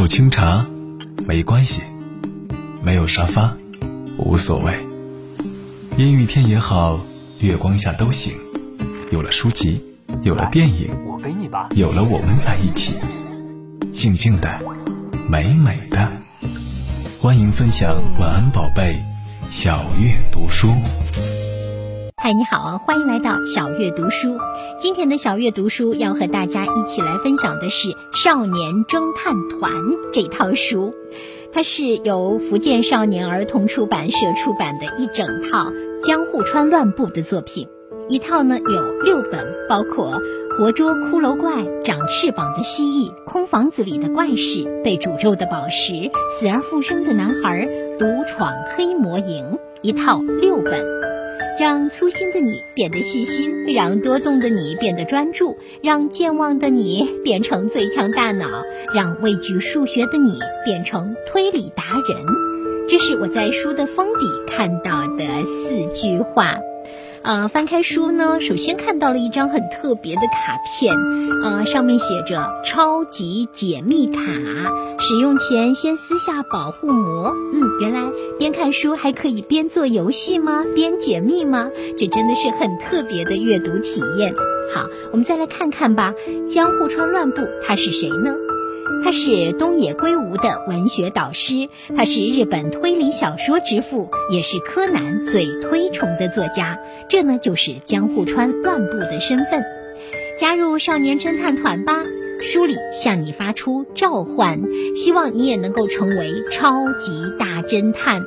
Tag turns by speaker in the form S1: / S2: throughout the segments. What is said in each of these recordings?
S1: 有清茶，没关系；没有沙发，无所谓。阴雨天也好，月光下都行。有了书籍，有了电影，有了我们在一起，静静的，美美的。欢迎分享晚安宝贝，小月读书。
S2: 嗨，你好，欢迎来到小月读书。今天的小月读书要和大家一起来分享的是《少年侦探团》这套书，它是由福建少年儿童出版社出版的一整套江户川乱步的作品。一套呢有六本，包括活捉骷髅怪、长翅膀的蜥蜴、空房子里的怪事、被诅咒的宝石、死而复生的男孩、独闯黑魔营，一套六本。让粗心的你变得细心，让多动的你变得专注，让健忘的你变成最强大脑，让畏惧数学的你变成推理达人。这是我在书的封底看到的四句话。呃，翻开书呢，首先看到了一张很特别的卡片，呃，上面写着“超级解密卡”，使用前先撕下保护膜。嗯，原来边看书还可以边做游戏吗？边解密吗？这真的是很特别的阅读体验。好，我们再来看看吧，江户川乱步他是谁呢？他是东野圭吾的文学导师，他是日本推理小说之父，也是柯南最推崇的作家。这呢，就是江户川乱步的身份。加入少年侦探团吧，书里向你发出召唤，希望你也能够成为超级大侦探。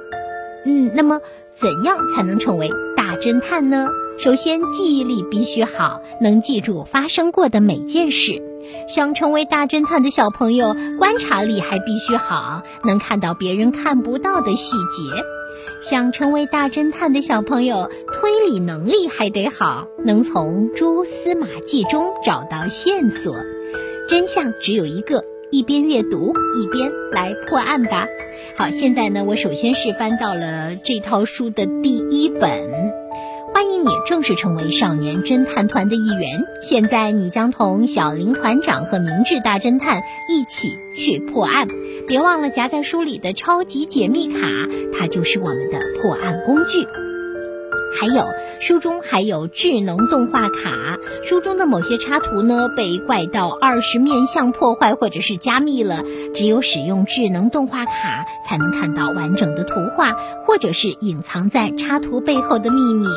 S2: 嗯，那么怎样才能成为大侦探呢？首先，记忆力必须好，能记住发生过的每件事。想成为大侦探的小朋友，观察力还必须好，能看到别人看不到的细节。想成为大侦探的小朋友，推理能力还得好，能从蛛丝马迹中找到线索。真相只有一个，一边阅读一边来破案吧。好，现在呢，我首先是翻到了这套书的第一本。欢迎你正式成为少年侦探团的一员。现在你将同小林团长和明智大侦探一起去破案。别忘了夹在书里的超级解密卡，它就是我们的破案工具。还有书中还有智能动画卡，书中的某些插图呢被怪盗二十面相破坏或者是加密了，只有使用智能动画卡才能看到完整的图画，或者是隐藏在插图背后的秘密。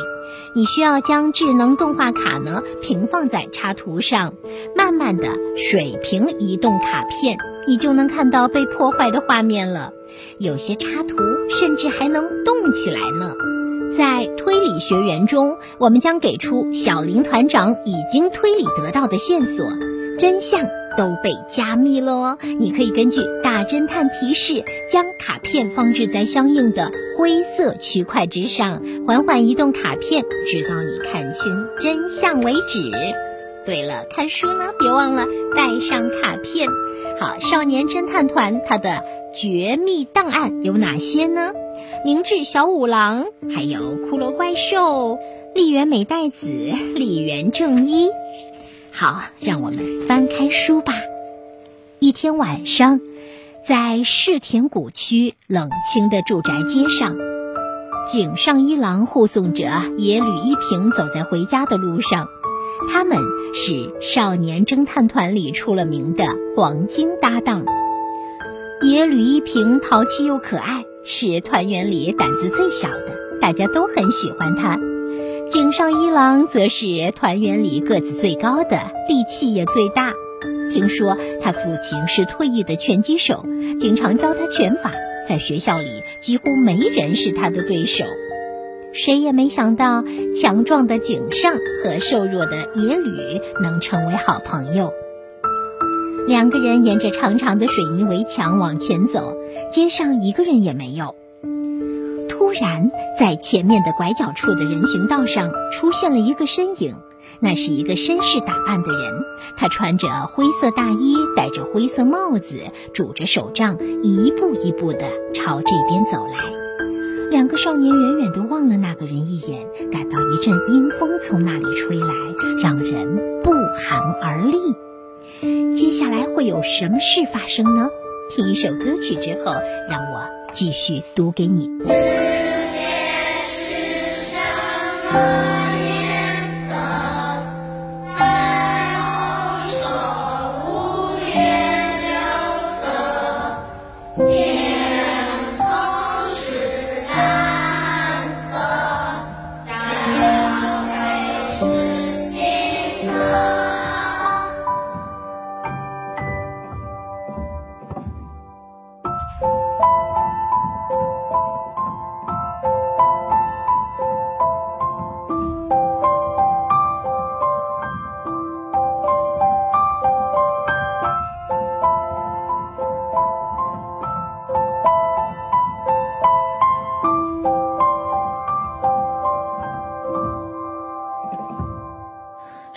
S2: 你需要将智能动画卡呢平放在插图上，慢慢的水平移动卡片，你就能看到被破坏的画面了。有些插图甚至还能动起来呢。在推理学园中，我们将给出小林团长已经推理得到的线索，真相都被加密了哦。你可以根据大侦探提示，将卡片放置在相应的灰色区块之上，缓缓移动卡片，直到你看清真相为止。对了，看书呢，别忘了带上卡片。好，少年侦探团它的绝密档案有哪些呢？明智小五郎，还有骷髅怪兽，丽媛美代子，丽媛正一。好，让我们翻开书吧。一天晚上，在世田谷区冷清的住宅街上，井上一郎护送着野吕一平走在回家的路上。他们是少年侦探团里出了名的黄金搭档。野吕一平淘气又可爱。是团员里胆子最小的，大家都很喜欢他。井上一郎则是团员里个子最高的，力气也最大。听说他父亲是退役的拳击手，经常教他拳法，在学校里几乎没人是他的对手。谁也没想到，强壮的井上和瘦弱的野吕能成为好朋友。两个人沿着长长的水泥围墙往前走，街上一个人也没有。突然，在前面的拐角处的人行道上出现了一个身影，那是一个绅士打扮的人，他穿着灰色大衣，戴着灰色帽子，拄着手杖，一步一步地朝这边走来。两个少年远远地望了那个人一眼，感到一阵阴风从那里吹来，让人不寒而栗。接下来会有什么事发生呢？
S3: 听一首歌曲之后，让我继续读给你。世界是什么？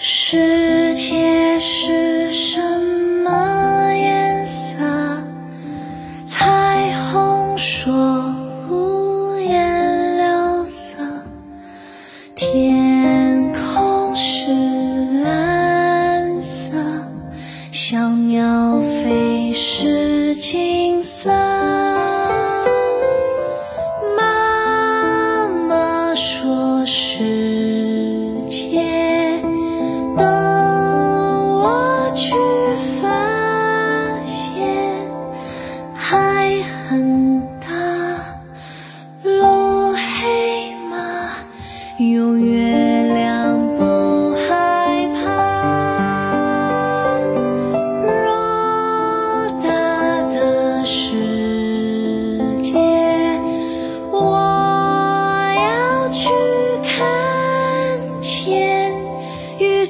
S3: 世界是什么？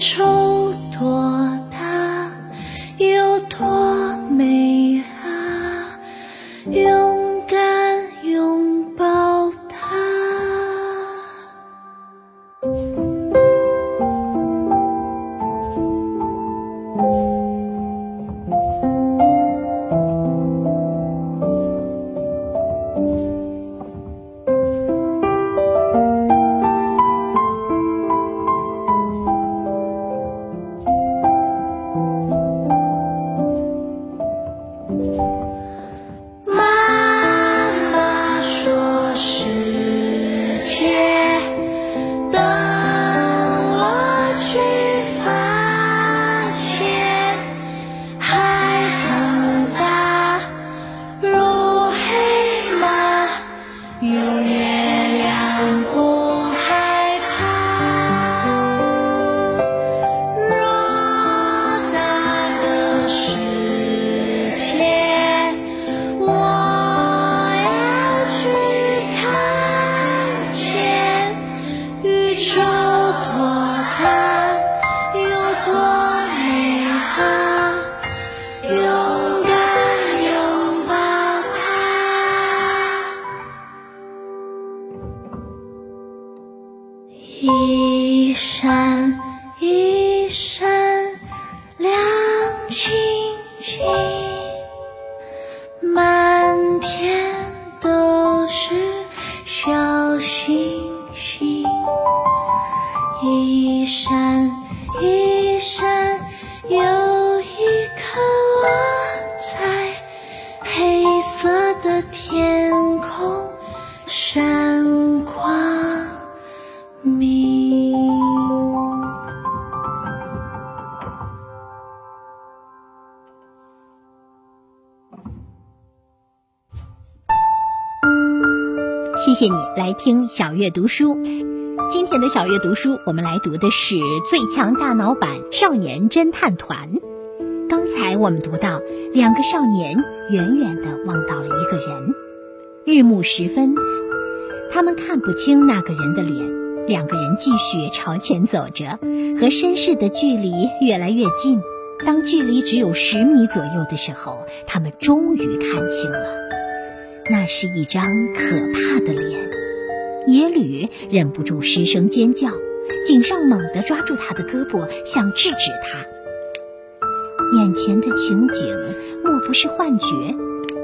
S3: 谢谢你来听小月读书。今天的小月读书，我们来读的是《最强大脑版少年侦探团》。刚才我们读到，两个少年远远地望到了一个人。日暮时分，他们看不清那个人的脸。两个人继续朝前走着，和绅士的距离越来越近。当距离只有十米左右的时候，他们终于看清了。那是一张可怕的脸，野吕忍不住失声尖叫，井上猛地抓住他的胳膊，想制止他。眼前的情景莫不是幻觉？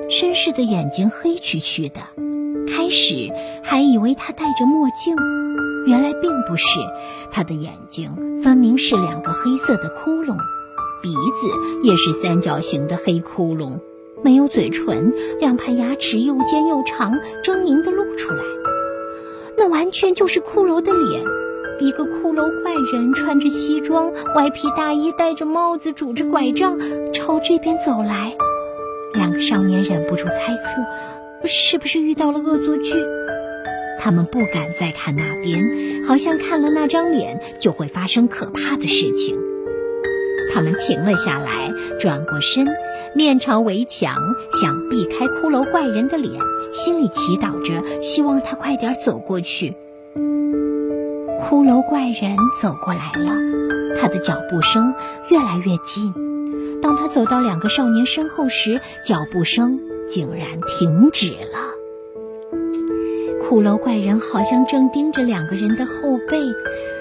S3: 绅士的眼睛黑黢黢的，开始还以为他戴着墨镜，原来并不是，他的眼睛分明是两个黑色的窟窿，鼻子也是三角形的黑窟窿。
S2: 没有嘴唇，两排牙齿又尖又长，狰狞的露出来。那完全就是骷髅的脸，一个骷髅怪人穿着西装、歪皮大衣，戴着帽子，拄着拐杖，朝这边走来。两个少年忍不住猜测，是不是遇到了恶作剧？他们不敢再看那边，好像看了那张脸就会发生可怕的事情。他们停了下来，转过身，面朝围墙，想避开骷髅怪人的脸，心里祈祷着，希望他快点走过去。骷髅怪人走过来了，他的脚步声越来越近。当他走到两个少年身后时，脚步声竟然停止了。骷髅怪人好像正盯着两个人的后背，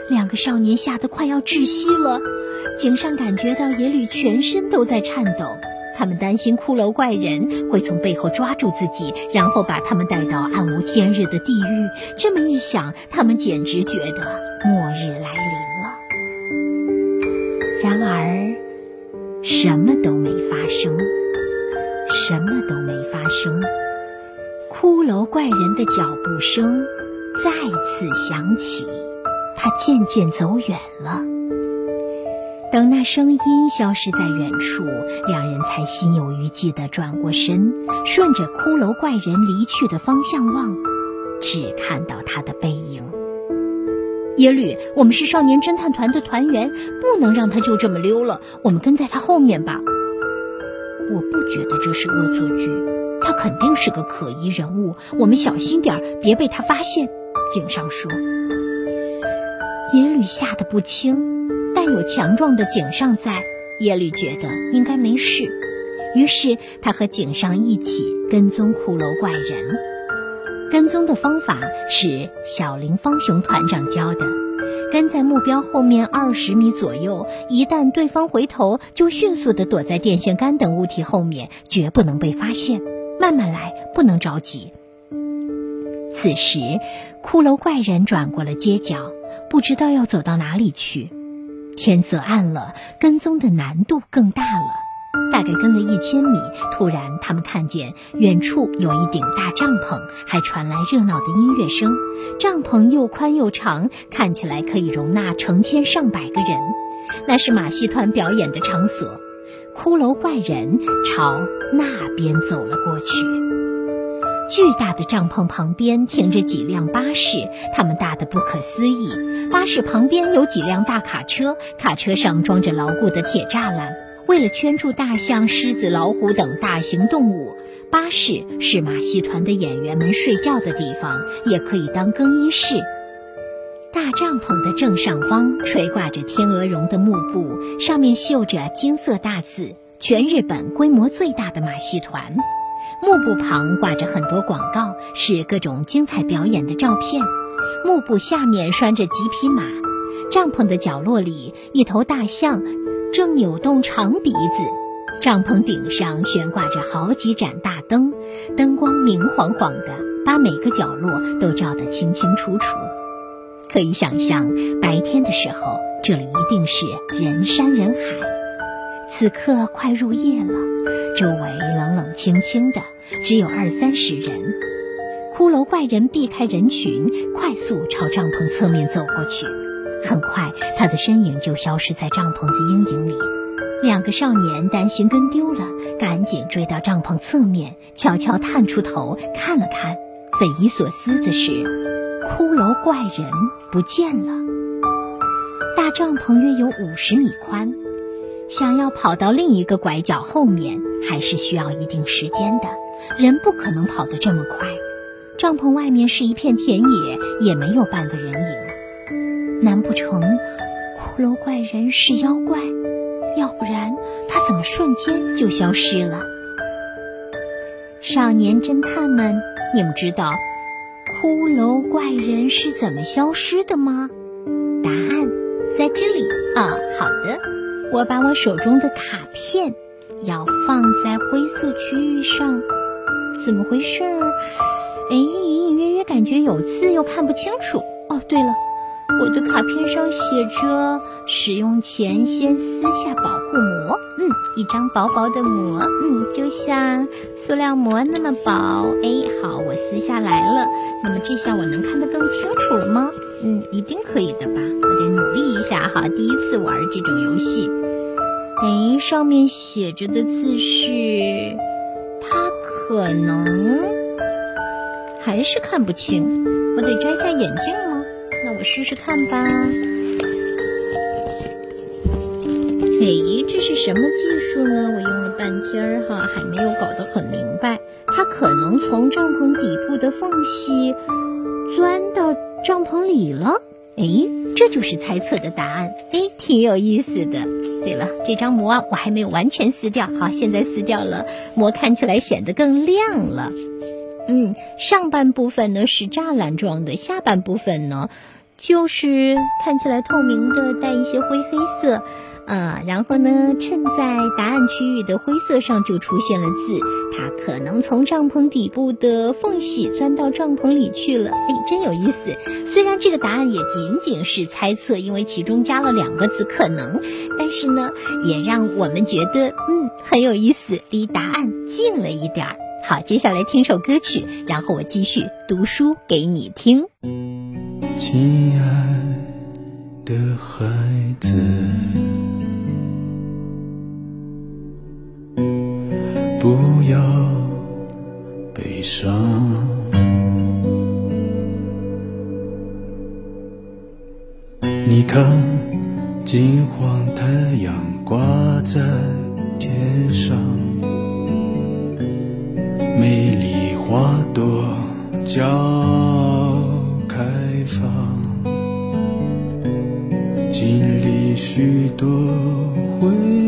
S2: 两个少年吓得快要窒息了。井上感觉到野吕全身都在颤抖，他们担心骷髅怪人会从背后抓住自己，然后把他们带到暗无天日的地狱。这么一想，他们简直觉得末日来临了。然而，什么都没发生，什么都没发生。骷髅怪人的脚步声再次响起，他渐渐走远了。等那声音消失在远处，两人才心有余悸地转过身，顺着骷髅怪人离去的方向望，只看到他的背影。耶律，我们是少年侦探团的团员，不能让他就这么溜了。我们跟在他后面吧。我不觉得这是恶作剧。他肯定是个可疑人物，我们小心点儿，别被他发现。井上说。耶律吓得不轻，但有强壮的井上在，耶律觉得应该没事。于是他和井上一起跟踪骷髅怪人。跟踪的方法是小林方雄团长教的，跟在目标后面二十米左右，一旦对方回头，就迅速地躲在电线杆等物体后面，绝不能被发现。慢慢来，不能着急。此时，骷髅怪人转过了街角，不知道要走到哪里去。天色暗了，跟踪的难度更大了。大概跟了一千米，突然他们看见远处有一顶大帐篷，还传来热闹的音乐声。帐篷又宽又长，看起来可以容纳成千上百个人。那是马戏团表演的场所。骷髅怪人朝那边走了过去。巨大的帐篷旁边停着几辆巴士，它们大得不可思议。巴士旁边有几辆大卡车，卡车上装着牢固的铁栅栏，为了圈住大象、狮子、老虎等大型动物。巴士是马戏团的演员们睡觉的地方，也可以当更衣室。大帐篷的正上方垂挂着天鹅绒的幕布，上面绣着金色大字“全日本规模最大的马戏团”。幕布旁挂着很多广告，是各种精彩表演的照片。幕布下面拴着几匹马。帐篷的角落里，一头大象正扭动长鼻子。帐篷顶上悬挂着好几盏大灯，灯光明晃晃的，把每个角落都照得清清楚楚。可以想象，白天的时候，这里一定是人山人海。此刻快入夜了，周围冷冷清清的，只有二三十人。骷髅怪人避开人群，快速朝帐篷侧面走过去。很快，他的身影就消失在帐篷的阴影里。两个少年担心跟丢了，赶紧追到帐篷侧面，悄悄探出头看了看。匪夷所思的是。骷髅怪人不见了。大帐篷约有五十米宽，想要跑到另一个拐角后面，还是需要一定时间的。人不可能跑得这么快。帐篷外面是一片田野，也没有半个人影。难不成骷髅怪人是妖怪？要不然他怎么瞬间就消失了？少年侦探们，你们知道？骷髅怪人是怎么消失的吗？答案在这里啊！好的，我把我手中的卡片要放在灰色区域上。怎么回事？哎，隐隐约约感觉有字，又看不清楚。哦，对了，我的卡片上写着：使用前先撕下保护膜。嗯，一张薄薄的膜，嗯，就像塑料膜那么薄。哎，好，我撕下来了。那么这下我能看得更清楚了吗？嗯，一定可以的吧。我得努力一下哈，第一次玩这种游戏。哎，上面写着的字是，它可能还是看不清。我得摘下眼镜？我试试看吧。哎，这是什么技术呢？我用了半天儿哈，还没有搞得很明白。它可能从帐篷底部的缝隙钻到帐篷里了。哎，这就是猜测的答案。哎，挺有意思的。对了，这张膜我还没有完全撕掉。好，现在撕掉了，膜看起来显得更亮了。嗯，上半部分呢是栅栏状的，下半部分呢就是看起来透明的，带一些灰黑色。啊，然后呢，衬在答案区域的灰色上就出现了字，它可能从帐篷底部的缝隙钻到帐篷里去了。哎，真有意思。虽然这个答案也仅仅是猜测，因为其中加了两个字“可能”，但是呢，也让我们觉得嗯很有意思，离答案近了一点儿。好，接下来听首歌曲，然后我继续读书给你听。
S4: 亲爱的孩子。不要悲伤，你看，金黄太阳挂在天上，美丽花朵叫方，经历许多回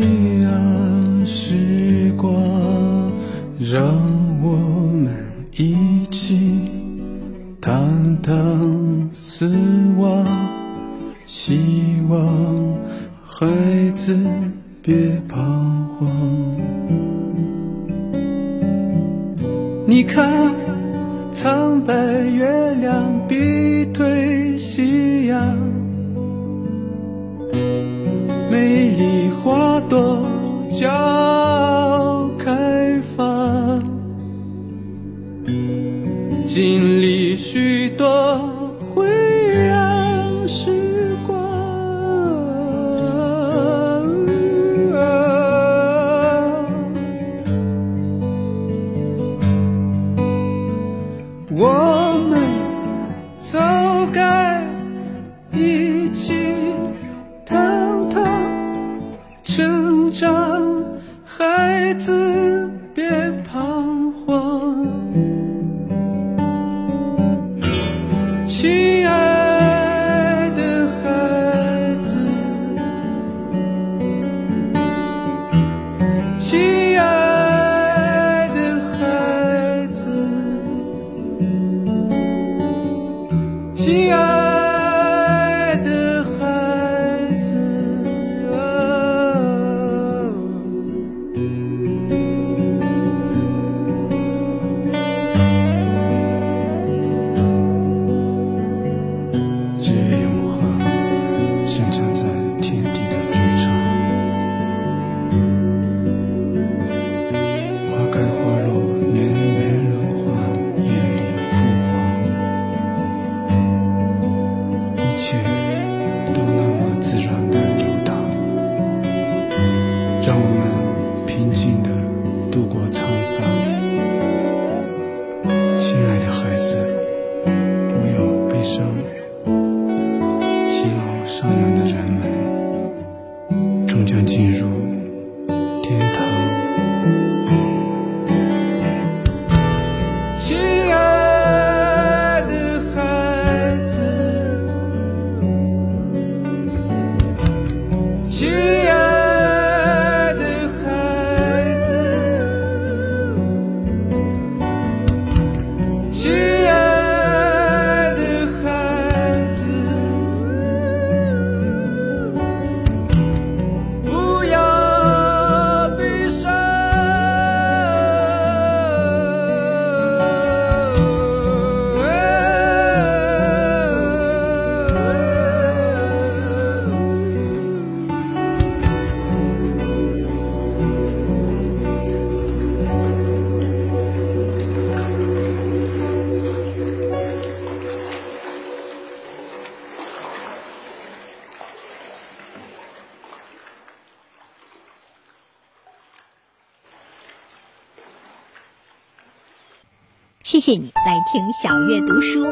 S2: 谢你来听小月读书。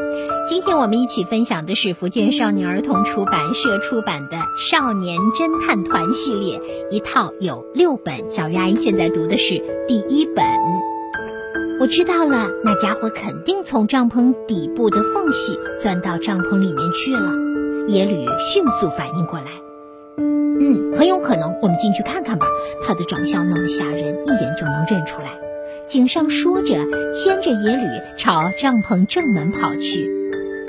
S2: 今天我们一起分享的是福建少年儿童出版社出版的《少年侦探团》系列，一套有六本。小月阿姨现在读的是第一本。我知道了，那家伙肯定从帐篷底部的缝隙钻到帐篷里面去了。野吕迅速反应过来，嗯，很有可能。我们进去看看吧。他的长相那么吓人，一眼就能认出来。井上说着，牵着野吕朝帐篷正门跑去。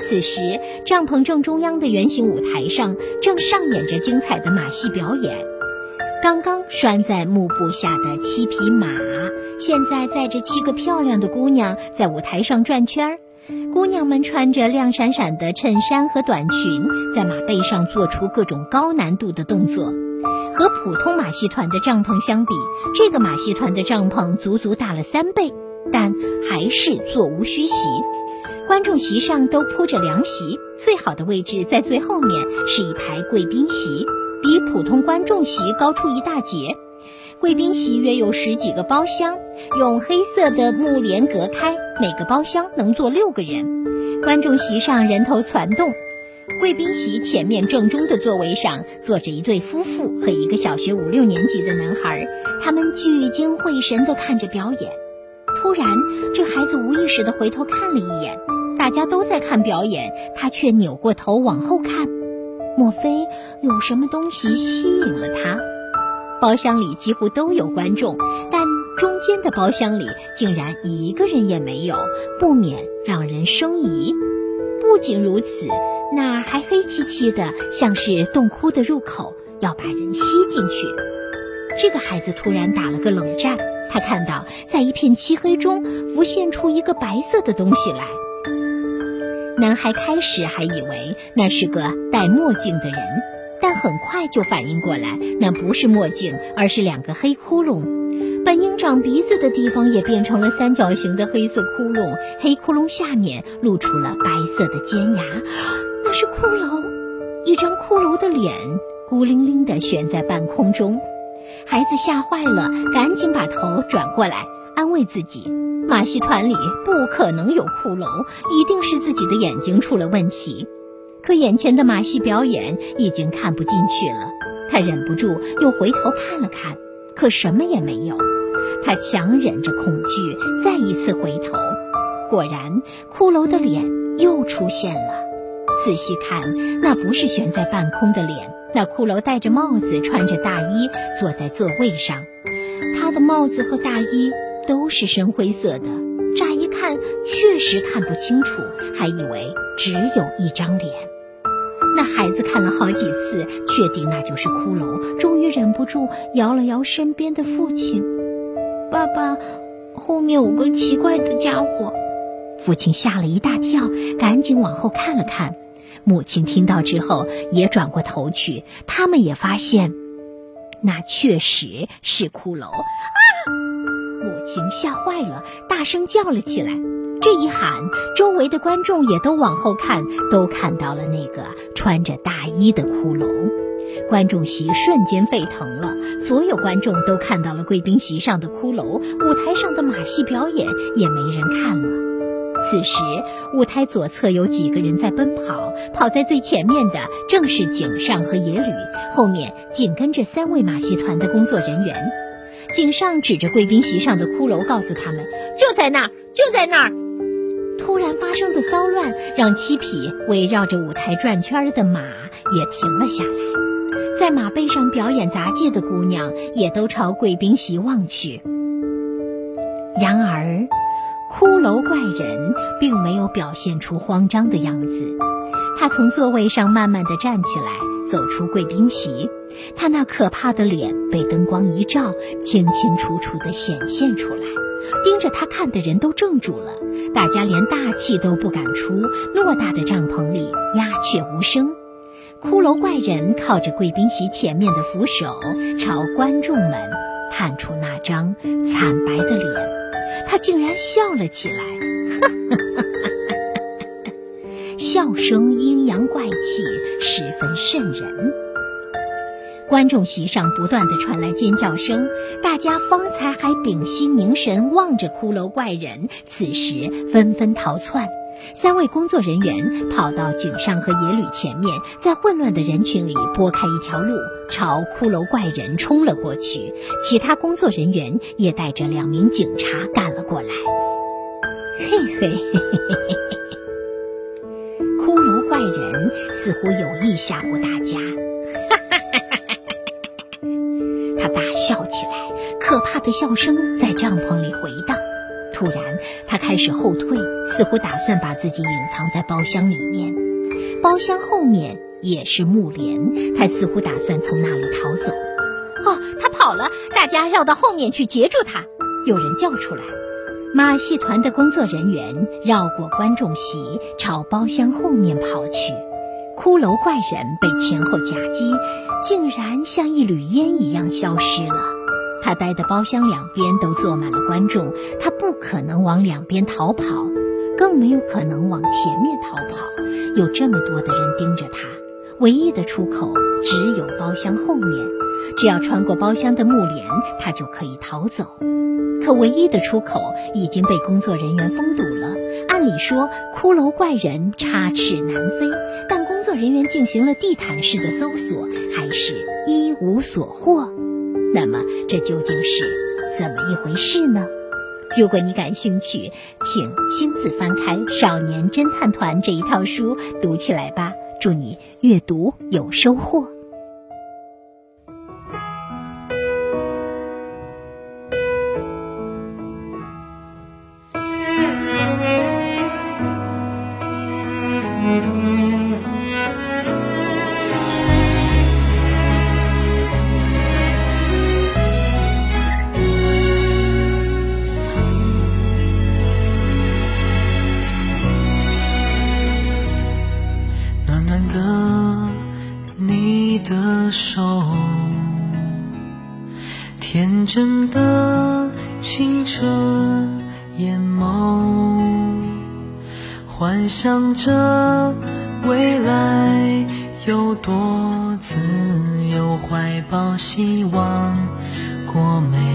S2: 此时，帐篷正中央的圆形舞台上正上演着精彩的马戏表演。刚刚拴在幕布下的七匹马，现在载着七个漂亮的姑娘在舞台上转圈儿。姑娘们穿着亮闪闪的衬衫和短裙，在马背上做出各种高难度的动作。和普通马戏团的帐篷相比，这个马戏团的帐篷足足大了三倍，但还是座无虚席。观众席上都铺着凉席，最好的位置在最后面，是一排贵宾席，比普通观众席高出一大截。贵宾席约有十几个包厢，用黑色的木帘隔开，每个包厢能坐六个人。观众席上人头攒动。贵宾席前面正中的座位上坐着一对夫妇和一个小学五六年级的男孩，他们聚精会神地看着表演。突然，这孩子无意识地回头看了一眼，大家都在看表演，他却扭过头往后看。莫非有什么东西吸引了他？包厢里几乎都有观众，但中间的包厢里竟然一个人也没有，不免让人生疑。不仅如此。那儿还黑漆漆的，像是洞窟的入口，要把人吸进去。这个孩子突然打了个冷战，他看到在一片漆黑中浮现出一个白色的东西来。男孩开始还以为那是个戴墨镜的人，但很快就反应过来，那不是墨镜，而是两个黑窟窿。本应长鼻子的地方也变成了三角形的黑色窟窿，黑窟窿下面露出了白色的尖牙。那是骷髅，一张骷髅的脸孤零零地悬在半空中。孩子吓坏了，赶紧把头转过来，安慰自己：马戏团里不可能有骷髅，一定是自己的眼睛出了问题。可眼前的马戏表演已经看不进去了，他忍不住又回头看了看，可什么也没有。他强忍着恐惧，再一次回头，果然，骷髅的脸又出现了。仔细看，那不是悬在半空的脸，那骷髅戴着帽子，穿着大衣，坐在座位上。他的帽子和大衣都是深灰色的，乍一看确实看不清楚，还以为只有一张脸。那孩子看了好几次，确定那就是骷髅，终于忍不住摇了摇身边的父亲：“爸爸，后面有个奇怪的家伙。”父亲吓了一大跳，赶紧往后看了看。母亲听到之后也转过头去，他们也发现，那确实是骷髅啊！母亲吓坏了，大声叫了起来。这一喊，周围的观众也都往后看，都看到了那个穿着大衣的骷髅。观众席瞬间沸腾了，所有观众都看到了贵宾席上的骷髅，舞台上的马戏表演也没人看了。此时，舞台左侧有几个人在奔跑，跑在最前面的正是井上和野吕，后面紧跟着三位马戏团的工作人员。井上指着贵宾席上的骷髅，告诉他们：“就在那儿，就在那儿。”突然发生的骚乱让七匹围绕着舞台转圈的马也停了下来，在马背上表演杂技的姑娘也都朝贵宾席望去。然而。骷髅怪人并没有表现出慌张的样子，他从座位上慢慢地站起来，走出贵宾席。他那可怕的脸被灯光一照，清清楚楚地显现出来。盯着他看的人都怔住了，大家连大气都不敢出。偌大的帐篷里鸦雀无声。骷髅怪人靠着贵宾席前面的扶手，朝观众们探出那张惨白的脸。他竟然笑了起来，笑声阴阳怪气，十分瘆人。观众席上不断的传来尖叫声，大家方才还屏息凝神望着骷髅怪人，此时纷纷逃窜。三位工作人员跑到井上和野吕前面，在混乱的人群里拨开一条路，朝骷髅怪人冲了过去。其他工作人员也带着两名警察赶了过来。嘿嘿嘿嘿嘿嘿嘿！骷髅怪人似乎有意吓唬大家，哈哈哈哈哈哈！他大笑起来，可怕的笑声在帐篷里回荡。突然，他开始后退，似乎打算把自己隐藏在包厢里面。包厢后面也是木帘，他似乎打算从那里逃走。哦，他跑了！大家绕到后面去截住他。有人叫出来。马戏团的工作人员绕过观众席，朝包厢后面跑去。骷髅怪人被前后夹击，竟然像一缕烟一样消失了。他待的包厢两边都坐满了观众，他不可能往两边逃跑，更没有可能往前面逃跑。有这么多的人盯着他，唯一的出口只有包厢后面。只要穿过包厢的木帘，他就可以逃走。可唯一的出口已经被工作人员封堵了。按理说，骷髅怪人插翅难飞，但工作人员进行了地毯式的搜索，还是一无所获。那么，这究竟是怎么一回事呢？如果你感兴趣，请亲自翻开《少年侦探团》这一套书，读起来吧。祝你阅读有收获。
S5: 希望过
S3: 美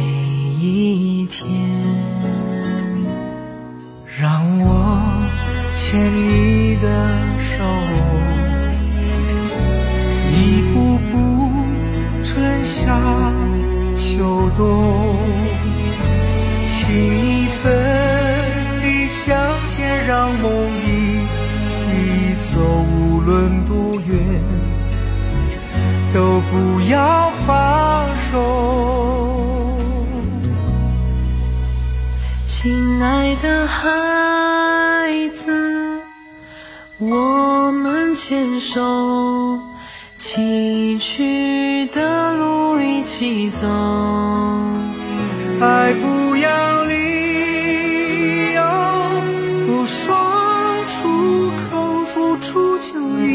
S3: 棒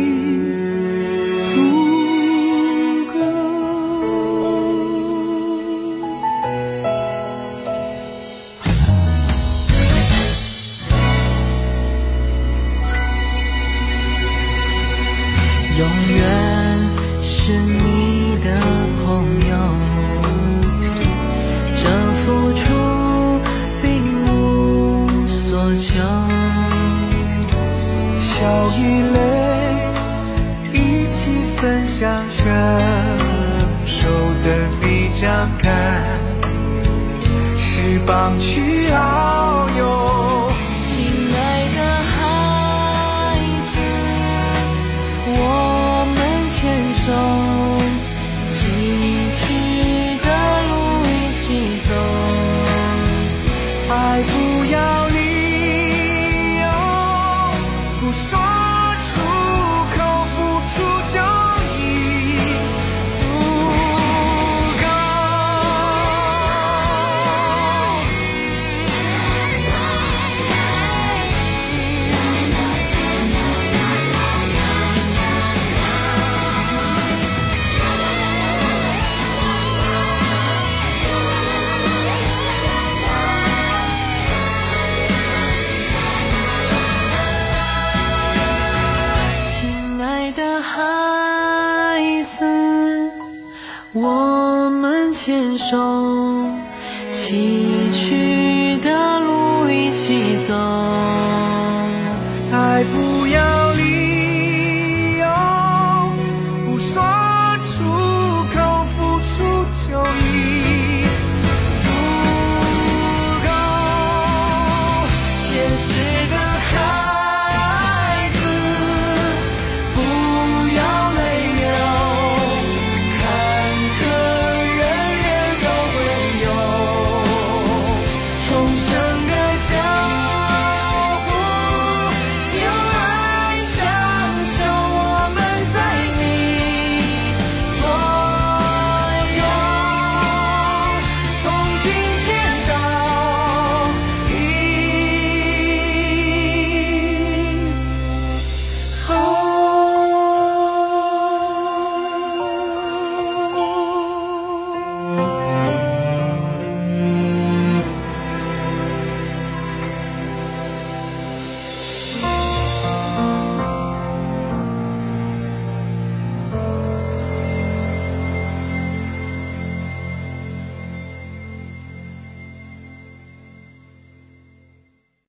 S3: 不说。